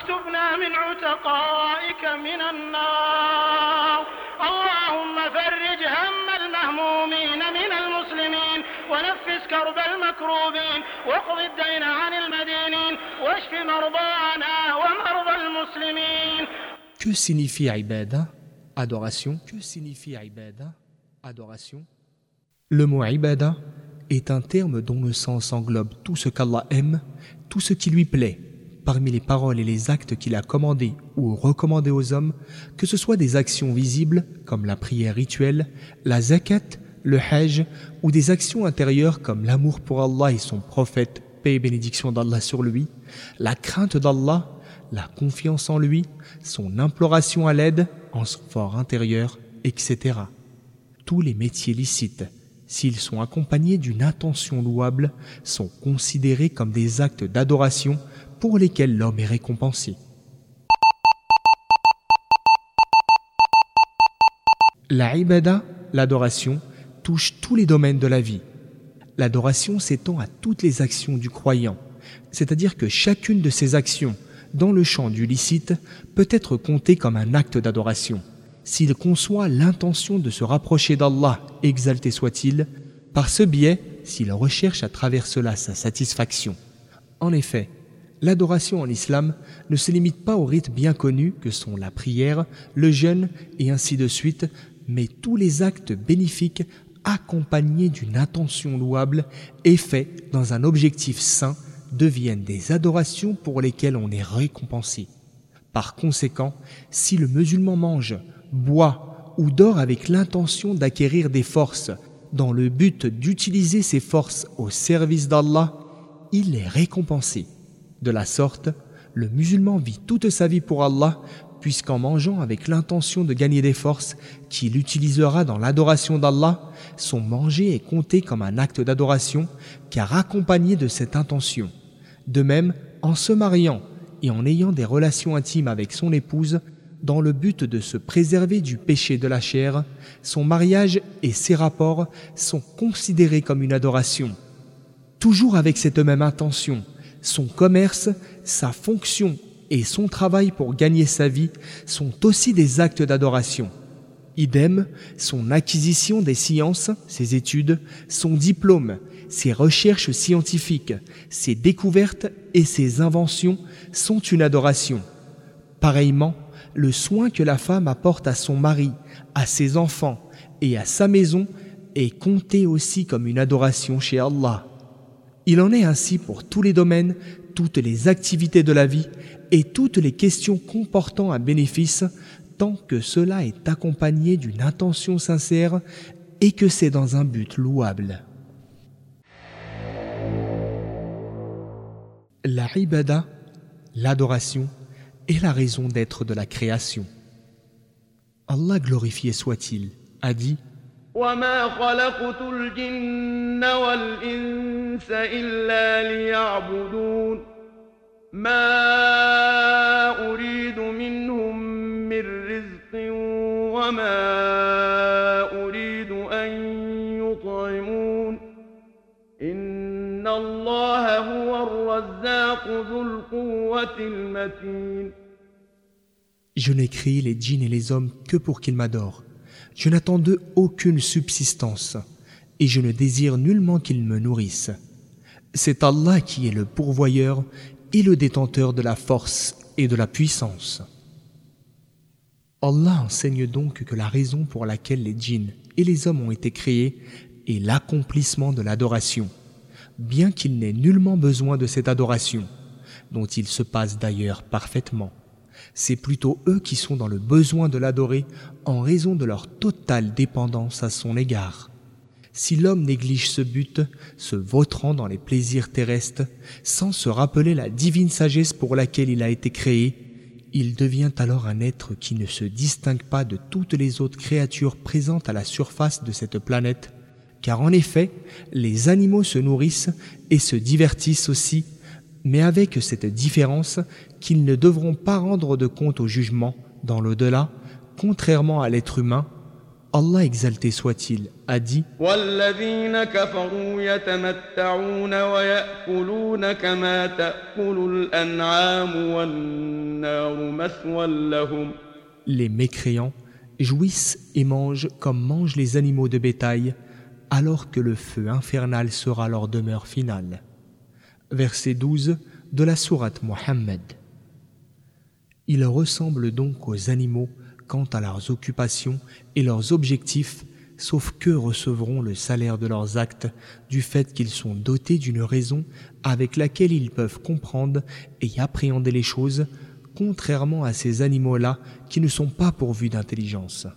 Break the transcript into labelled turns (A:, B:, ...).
A: واكتبنا من عتقائك من النار اللهم فرج هم المهمومين من المسلمين ونفس كرب المكروبين واقض الدين عن المدينين واشف مرضانا ومرضى المسلمين
B: Que signifie ibada Adoration. Que signifie ibada Adoration. Le mot ibada est un terme dont le sens englobe tout ce qu'Allah aime, tout ce qui lui plaît, parmi les paroles et les actes qu'il a commandés ou recommandés aux hommes, que ce soit des actions visibles comme la prière rituelle, la zakat, le hajj, ou des actions intérieures comme l'amour pour Allah et son prophète, paix et bénédiction d'Allah sur lui, la crainte d'Allah, la confiance en lui, son imploration à l'aide en son fort intérieur, etc. Tous les métiers licites, s'ils sont accompagnés d'une intention louable, sont considérés comme des actes d'adoration pour lesquels l'homme est récompensé. La ibada, l'adoration, touche tous les domaines de la vie. L'adoration s'étend à toutes les actions du croyant, c'est-à-dire que chacune de ces actions, dans le champ du licite, peut être comptée comme un acte d'adoration, s'il conçoit l'intention de se rapprocher d'Allah, exalté soit-il, par ce biais, s'il recherche à travers cela sa satisfaction. En effet, l'adoration en islam ne se limite pas aux rites bien connus que sont la prière, le jeûne et ainsi de suite, mais tous les actes bénéfiques accompagnés d'une intention louable et faits dans un objectif saint deviennent des adorations pour lesquelles on est récompensé. Par conséquent, si le musulman mange, boit ou dort avec l'intention d'acquérir des forces dans le but d'utiliser ces forces au service d'Allah, il est récompensé. De la sorte, le musulman vit toute sa vie pour Allah, puisqu'en mangeant avec l'intention de gagner des forces qu'il utilisera dans l'adoration d'Allah, son manger est compté comme un acte d'adoration, car accompagné de cette intention. De même, en se mariant et en ayant des relations intimes avec son épouse, dans le but de se préserver du péché de la chair, son mariage et ses rapports sont considérés comme une adoration. Toujours avec cette même intention, son commerce, sa fonction et son travail pour gagner sa vie sont aussi des actes d'adoration. Idem, son acquisition des sciences, ses études, son diplôme, ses recherches scientifiques, ses découvertes et ses inventions sont une adoration. Pareillement, le soin que la femme apporte à son mari, à ses enfants et à sa maison est compté aussi comme une adoration chez Allah. Il en est ainsi pour tous les domaines, toutes les activités de la vie et toutes les questions comportant un bénéfice, tant que cela est accompagné d'une intention sincère et que c'est dans un but louable. La ibada, l'adoration, est la raison d'être de la création. Allah glorifié soit-il, a dit
A: وما خلقت الجن والإنس إلا ليعبدون ما أريد منهم من رزق وما أريد أن يطعمون إن الله هو الرزاق ذو القوة المتين
B: Je n'ai créé les djinns et les hommes que pour qu'ils m'adorent. Je n'attends d'eux aucune subsistance, et je ne désire nullement qu'ils me nourrissent. C'est Allah qui est le pourvoyeur et le détenteur de la force et de la puissance. Allah enseigne donc que la raison pour laquelle les djinns et les hommes ont été créés est l'accomplissement de l'adoration, bien qu'ils n'aient nullement besoin de cette adoration, dont ils se passent d'ailleurs parfaitement c'est plutôt eux qui sont dans le besoin de l'adorer en raison de leur totale dépendance à son égard. Si l'homme néglige ce but, se vautrant dans les plaisirs terrestres, sans se rappeler la divine sagesse pour laquelle il a été créé, il devient alors un être qui ne se distingue pas de toutes les autres créatures présentes à la surface de cette planète, car en effet, les animaux se nourrissent et se divertissent aussi mais avec cette différence qu'ils ne devront pas rendre de compte au jugement dans l'au-delà, contrairement à l'être humain. Allah exalté soit-il a dit Les mécréants jouissent et mangent comme mangent les animaux de bétail, alors que le feu infernal sera leur demeure finale. Verset 12 de la sourate Mohammed. Ils ressemblent donc aux animaux quant à leurs occupations et leurs objectifs, sauf qu'eux recevront le salaire de leurs actes du fait qu'ils sont dotés d'une raison avec laquelle ils peuvent comprendre et appréhender les choses, contrairement à ces animaux-là qui ne sont pas pourvus d'intelligence.